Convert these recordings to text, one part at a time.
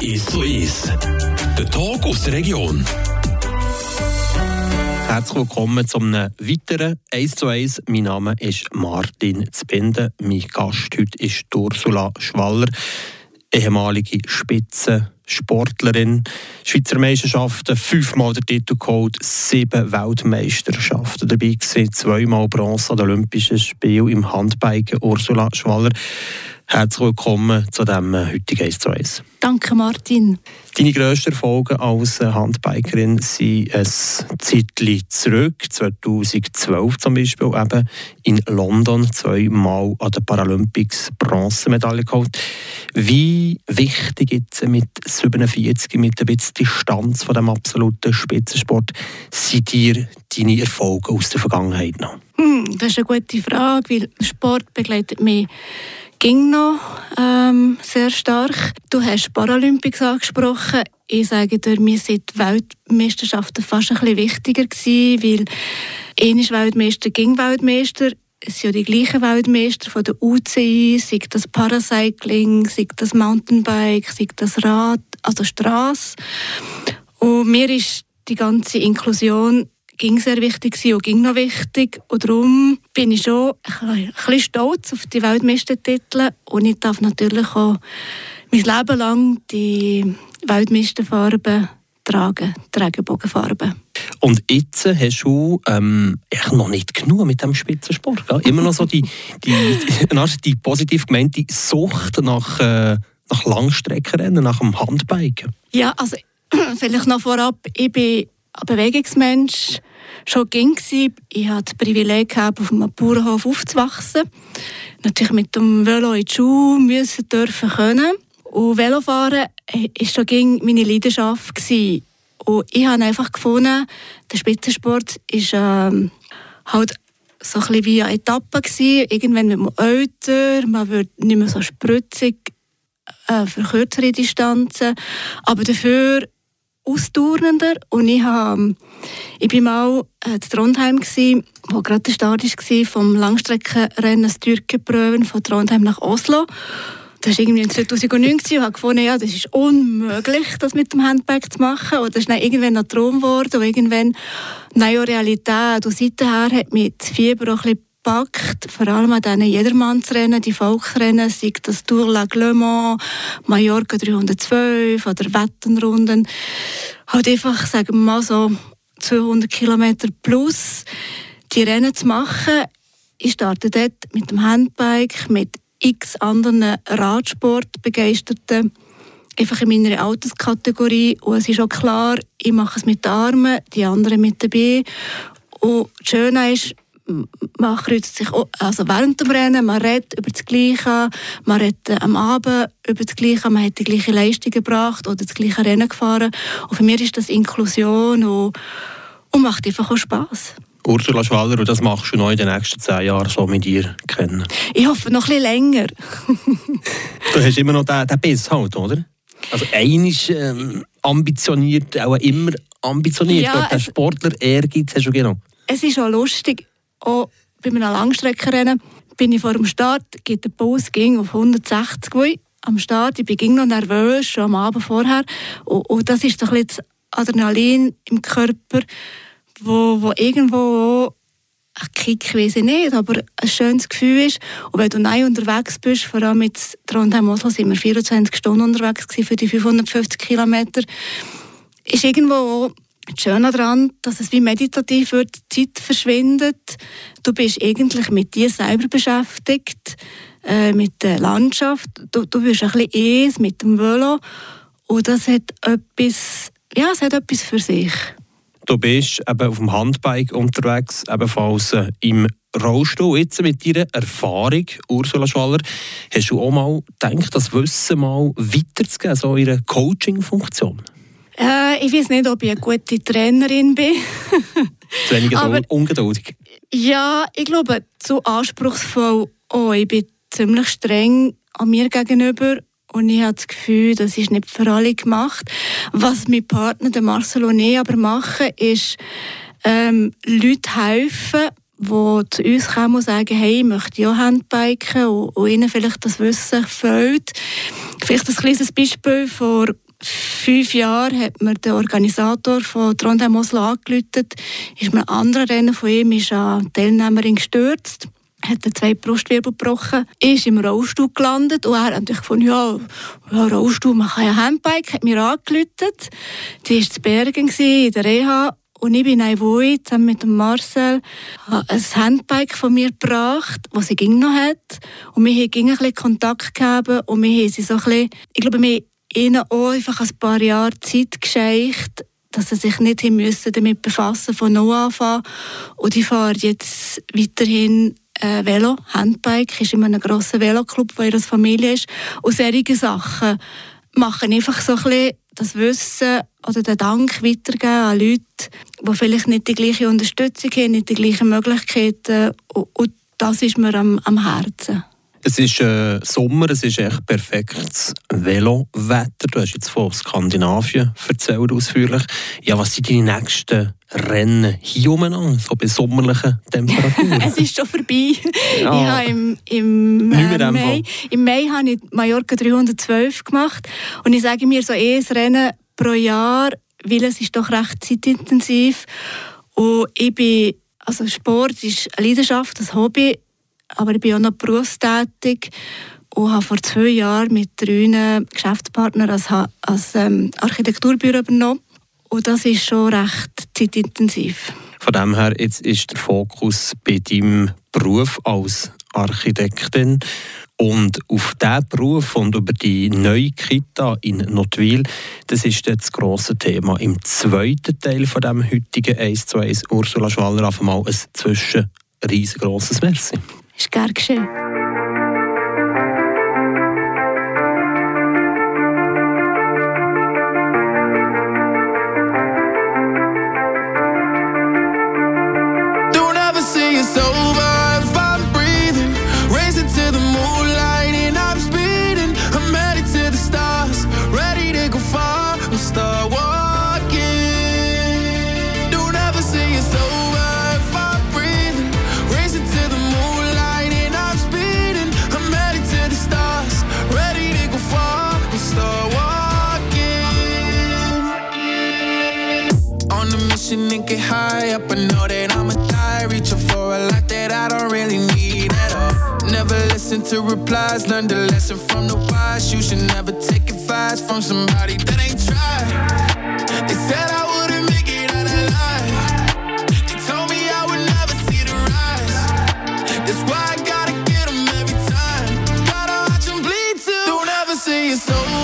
Ist so ist. Der Tag aus der Region. Herzlich willkommen zu einem weiteren 1 zu 1. Mein Name ist Martin Zbinden. Mein Gast heute ist Ursula Schwaller, ehemalige Spitzensportlerin. Schweizer Meisterschaften, fünfmal der Titel geholt, sieben Weltmeisterschaften dabei gewesen, zweimal Bronze an den Olympischen Spielen im Handbiken. Ursula Schwaller, Herzlich willkommen zu diesem äh, heutigen 1 zu 1. Danke, Martin. Deine grössten Erfolge als äh, Handbikerin sind ein Zeitchen zurück, 2012 zum Beispiel, eben in London zweimal an den Paralympics Bronzemedaille geholt. Wie wichtig jetzt mit 47, mit ein bisschen Distanz von dem absoluten Spitzensport, sind dir deine Erfolge aus der Vergangenheit noch? Hm, das ist eine gute Frage, weil Sport begleitet mich ging noch ähm, sehr stark. Du hast Paralympics angesprochen. Ich sage dir, mir sind die Weltmeisterschaften fast ein bisschen wichtiger gewesen, weil einer Weltmeister ging Weltmeister. Es sind ja die gleichen Weltmeister von der UCI, sei das Paracycling, sei das Mountainbike, sei das Rad, also Straße. Und mir ist die ganze Inklusion ging sehr wichtig und ging noch wichtig. Und darum bin ich schon ein bisschen stolz auf die Weltmeistertitel und ich darf natürlich auch mein Leben lang die Weltmeisterfarben tragen, die Regenbogenfarben. Und jetzt hast du ähm, noch nicht genug mit dem Spitzensport. Gell? Immer noch so die, die, die, die positiv gemeinte Sucht nach, äh, nach Langstreckenrennen, nach dem Handbiken. Ja, also vielleicht noch vorab, ich bin ein Bewegungsmensch schon ging. Ich hatte das Privileg, gehabt, auf einem Bauernhof aufzuwachsen. Natürlich mit dem Velo in die Schule müssen dürfen können. Und Velofahren war schon meine Leidenschaft. Gewesen. Und ich habe einfach gefunden, der Spitzensport ist ähm, halt so ein bisschen wie eine Etappe gewesen. Irgendwann wird man älter, man wird nicht mehr so spritzig äh, für kürzere Distanzen. Aber dafür ausdauernder und ich, habe, ich bin mal äh, in Trondheim gsi, wo gerade der Start war vom Langstreckenrennen Styrkeprüfen von Trondheim nach Oslo. Das war irgendwie 2009 und ich habe gefunden, ja, das ist unmöglich, das mit dem Handbag zu machen. Und das ist dann irgendwann ein Traum geworden und irgendwann eine Realität. Und seither hat mich das Fieber auch ein bisschen gepackt, vor allem an diesen Jedermannsrennen, die Volksrennen, sei das Tour la Mans, Mallorca 312 oder Wettenrunden. Halt einfach, sagen wir mal so, 200 Kilometer plus die Rennen zu machen. Ich starte dort mit dem Handbike, mit x anderen Radsportbegeisterten, einfach in meiner Alterskategorie. Und es ist auch klar, ich mache es mit den Armen, die anderen mit Beinen. Und das Schöne ist, man kreuzt sich auch, also während dem Rennen, man redet über das Gleiche, man redet äh, am Abend über das Gleiche, man hat die gleiche Leistung gebracht oder das gleiche Rennen gefahren. Und für mich ist das Inklusion und, und macht einfach auch Spass. Ursula Schwaller, und das machst du noch in den nächsten zehn Jahren so mit dir kennen? Ich hoffe noch ein bisschen länger. du hast immer noch den, den Biss halt, oder? Also einer ist ähm, ambitioniert, auch immer ambitioniert. Ja, der Sportler Ehrgeiz hast du genau. Es ist auch lustig auch bei einem Langstreckenrennen bin ich vor dem Start, geht der Puls ging auf 160 Ui, am Start. Ich bin noch nervös, schon am Abend vorher. Und, und das ist doch das Adrenalin im Körper, wo, wo irgendwo ein Kick, weiß ich nicht, aber ein schönes Gefühl ist. Und wenn du neu unterwegs bist, vor allem mit Trondheim Oslo sind wir 24 Stunden unterwegs für die 550 Kilometer, ist irgendwo das Schöne daran, dass es wie meditativ wird, die Zeit verschwindet. Du bist eigentlich mit dir selber beschäftigt, äh, mit der Landschaft. Du, du wirst ein bisschen eins mit dem Velo. Und das hat etwas, ja, es hat etwas für sich. Du bist eben auf dem Handbike unterwegs, ebenfalls äh, im Rollstuhl. Jetzt mit deiner Erfahrung, Ursula Schaller, hast du auch mal gedacht, das Wissen mal weiterzugeben, so in einer Coaching-Funktion? Äh, ich weiß nicht, ob ich eine gute Trainerin bin. zu wenig Aber, ungeduldig? Ja, ich glaube, zu anspruchsvoll. Oh, ich bin ziemlich streng an mir gegenüber und ich habe das Gefühl, das ist nicht für alle gemacht. Was mein Partner, der Marcel und ich aber machen, ist ähm, Leute helfen, die zu uns kommen und sagen, hey, ich möchte ja Handbiken und, und ihnen vielleicht das Wissen fehlt Vielleicht ein kleines Beispiel. Vor fünf Jahren hat mir der Organisator von Trondheim Oslo angerufen. Ist mir ein anderer Rennen von ihm ist eine Teilnehmerin gestürzt hat zwei Brustwirbel gebrochen, ist im Rollstuhl gelandet und er hat natürlich gefunden, ja, ja Rollstuhl, man kann ja Handbike, hat mir angelötet. Die war zu Bergen in der Reha und ich bin in Wohl zusammen mit Marcel ein Handbike von mir gebracht, das sie ging noch hat. Und wir haben ein bisschen Kontakt gehabt und wir haben sie so ein bisschen, ich glaube, wir ihnen auch einfach ein paar Jahre Zeit geschenkt, dass sie sich nicht müssen damit befassen von neu anfangen. Und ich fahre jetzt weiterhin äh, Velo, Handbike, ist in einem grossen Veloclub, wo ihre Familie ist. Und solche Sachen machen einfach so ein bisschen das Wissen oder den Dank weitergeben an Leute, die vielleicht nicht die gleiche Unterstützung haben, nicht die gleichen Möglichkeiten. Und das ist mir am, am Herzen. Es ist äh, Sommer, es ist echt perfektes Velowetter. Du hast jetzt von Skandinavien erzählt ausführlich. Ja, was sind deine nächsten Rennen hier umeinander, so bei sommerlichen Temperaturen? es ist schon vorbei. Ja. Ich habe im, im, äh, Mai, im Mai habe ich Mallorca 312 gemacht und ich sage mir so eh ein Rennen pro Jahr, weil es ist doch recht zeitintensiv und ich bin, also Sport ist eine Leidenschaft, ein Hobby aber ich bin auch noch berufstätig und habe vor zwei Jahren mit drei Geschäftspartnern als, als ähm, Architekturbüro übernommen. Und das ist schon recht zeitintensiv. Von dem her jetzt ist der Fokus bei deinem Beruf als Architektin und auf diesen Beruf und über die neue Kita in Notwil, das ist das grosse Thema. Im zweiten Teil von dem heutigen 1 zu 1 Ursula Schwaller auf einmal ein zwischen riesengroßes Merci. Skarkše. Ist gern geschehen. listen to replies, learn the lesson from the wise. You should never take advice from somebody that ain't tried. They said I wouldn't make it out alive. They told me I would never see the rise. That's why I gotta get them every time. Gotta watch them bleed too. Don't ever say it's over.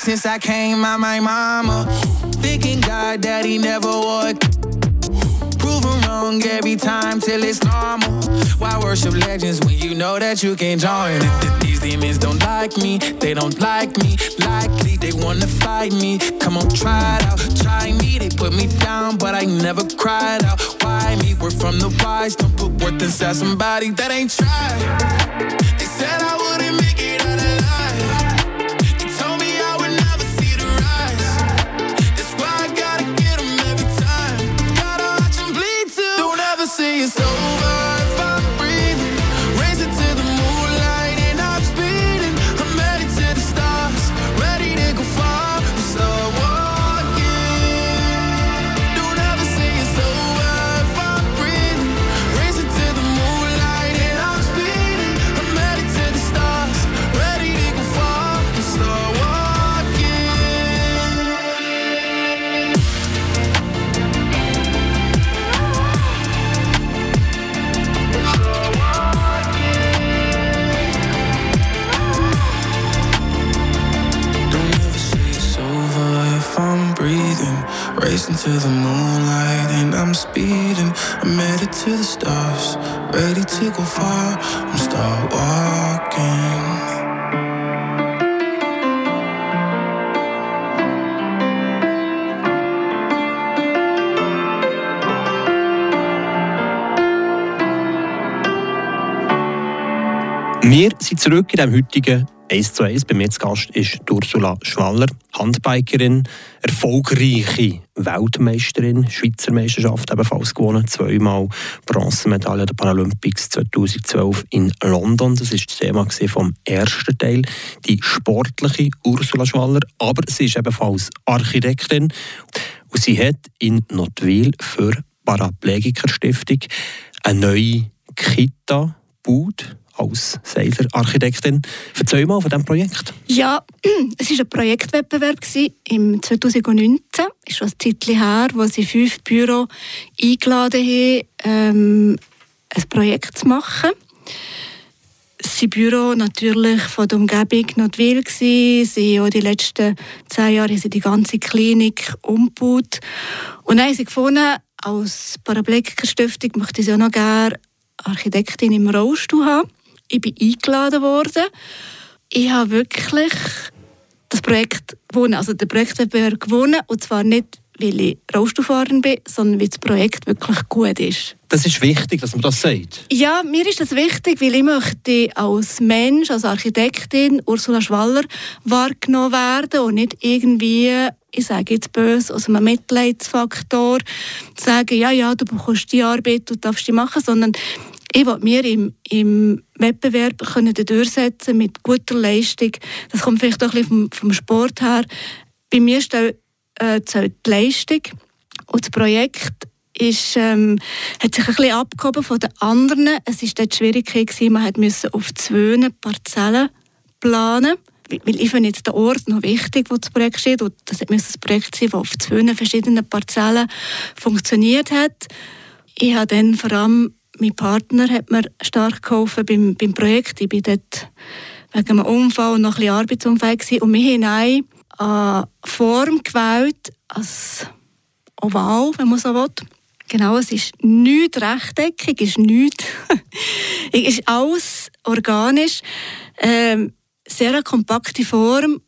Since I came out my mama. Thinking God he never would. Proven wrong every time till it's normal. Why worship legends when you know that you can't join? These demons don't like me, they don't like me. Likely they wanna fight me. Come on, try it out, try me. They put me down, but I never cried out. Why me? We're from the wise, don't put worth inside somebody that ain't tried. They said I Wir sind zurück in dem heutigen 1 zu 1. Bei mir zu Gast ist Ursula Schwaller, Handbikerin, erfolgreiche Weltmeisterin, Schweizer Meisterschaft ebenfalls gewonnen, zweimal Bronzemedaille der Paralympics 2012 in London. Das ist das Thema vom ersten Teil, die sportliche Ursula Schwaller, aber sie ist ebenfalls Architektin und sie hat in Notwil für Paraplegiker Stiftung eine neue Kita gebaut als Seiler Architektin. Erzähl mal von diesem Projekt. Ja, es war ein Projektwettbewerb im 2019. Das ist schon ein Zeitchen her, wo sie fünf Büros eingeladen haben, ähm, ein Projekt zu machen. Sein Büro natürlich von der Umgebung gsi. Sie haben die letzten zehn Jahre sie die ganze Klinik umgebaut. Und dann haben sie gefunden, als Paraplegiker-Stiftung möchte sie auch noch gerne Architektin im Rollstuhl haben ich bin eingeladen worden. Ich habe wirklich das Projekt gewonnen, also den Projektwettbewerb gewonnen. Und zwar nicht, weil ich Rollstuhlfahrerin bin, sondern weil das Projekt wirklich gut ist. Das ist wichtig, dass man das sagt. Ja, mir ist das wichtig, weil ich möchte als Mensch, als Architektin Ursula Schwaller wahrgenommen werden und nicht irgendwie ich sage jetzt böse, aus einem Mitleidsfaktor sagen, ja, ja, du bekommst die Arbeit, du darfst die machen, sondern ich will mir im, im Wettbewerb können durchsetzen mit guter Leistung. Das kommt vielleicht auch ein bisschen vom, vom Sport her. Bei mir steht äh, die Leistung und das Projekt ist, ähm, hat sich ein bisschen abgehoben von den anderen. Es war dort Schwierigkeit, gewesen, man musste auf zwei Parzellen planen. Weil ich finde jetzt den Ort noch wichtig, wo das Projekt steht. Und das muss ein Projekt sein, das auf zwei verschiedenen Parzellen funktioniert hat. Ich habe dann vor allem mein Partner hat mir stark geholfen beim, beim Projekt. Ich war dort wegen einem Unfall noch ein bisschen arbeitsunfähig gewesen. Und wir haben eine Form gewählt, als oval, wenn man so will. Genau, es ist nichts rechteckig, ist nichts. es ist alles organisch. Ähm, sehr eine kompakte Form.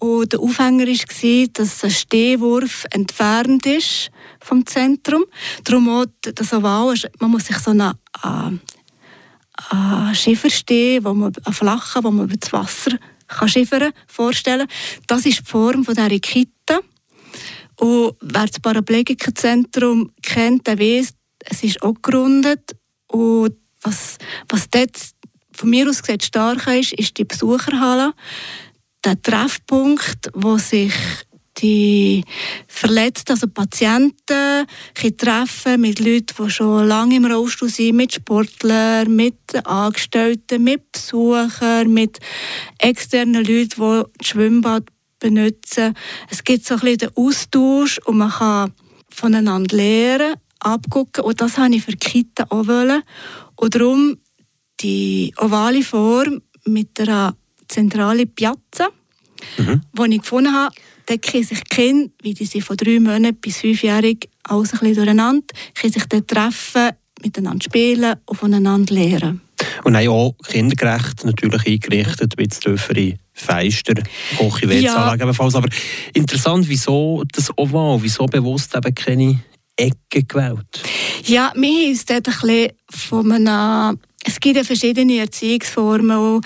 Und der Aufhänger war, dass ein Stehwurf entfernt ist vom Zentrum. Darum auch das Oval, man muss sich so einen, äh, einen Schiffer stehen, wo man, einen flachen, wo man über das Wasser kann schiffern vorstellen. Das ist die Form dieser Kita. Und wer das Paraplegikerzentrum kennt, der weiß, es ist auch gerundet. Und was, was dort von mir aus gesehen stark ist, ist die Besucherhalle. Der Treffpunkt, wo sich die Verletzten, also Patienten, treffen mit Leuten, die schon lange im Rollstuhl sind, mit Sportlern, mit Angestellten, mit Besuchern, mit externen Leuten, die das Schwimmbad benutzen. Es gibt so ein bisschen den Austausch und man kann voneinander lernen, abgucken und das wollte ich für die Kita auch. Wollen. Und darum die ovale Form mit einer zentralen Piazza, mhm. die ich gefunden habe, decken sich die Kinder, wie die sind von drei Monaten bis fünfjährig, alles ein bisschen durcheinander, können sich dann treffen, miteinander spielen und voneinander lernen. Und auch kindergerecht natürlich eingerichtet, das Dörferi Feister, Koche, WC-Anlage ja. ebenfalls. Aber interessant, wieso das Oval, wieso bewusst eben keine Ecke gewählt? Ja, haben uns dort ein bisschen von einem, es gibt ja verschiedene Erziehungsformen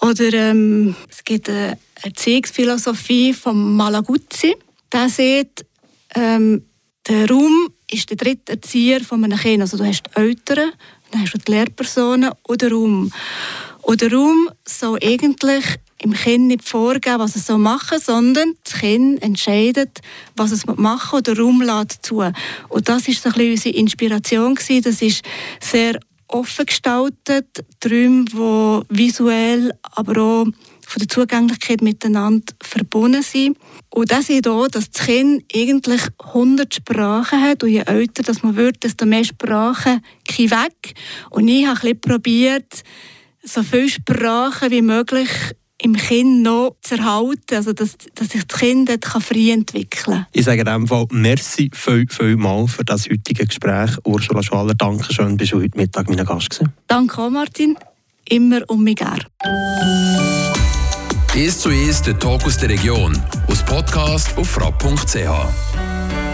oder ähm, es gibt eine Erziehungsphilosophie von Malaguzzi. Der sieht, ähm, der Raum ist der dritte Erzieher von einem Kind. Also du hast die Eltern, dann hast du die Lehrpersonen und den Raum. Und der Raum soll eigentlich im Kind nicht vorgeben, was es machen soll, sondern das Kind entscheidet, was es machen und der Raum lädt zu. Und das war so ein bisschen unsere Inspiration. Das ist sehr offen gestaltet, Räume, die visuell, aber auch von der Zugänglichkeit miteinander verbunden sind. Und das ist auch, dass das Kind eigentlich 100 Sprachen hat und je älter das man wird, desto mehr Sprachen gehen weg. Und ich habe ein bisschen probiert, so viele Sprachen wie möglich im Kind noch zu erhalten, also dass, dass sich das Kind dort frei entwickeln kann. Ich sage in diesem Fall merci viel, viel mal für das heutige Gespräch. Ursula Schwaller, danke schön, bist du heute Mittag mein Gast gewesen. Danke auch, Martin. Immer um mich gern. Ist zu ist der Talk aus der Region. Aus Podcast auf frapp.ch.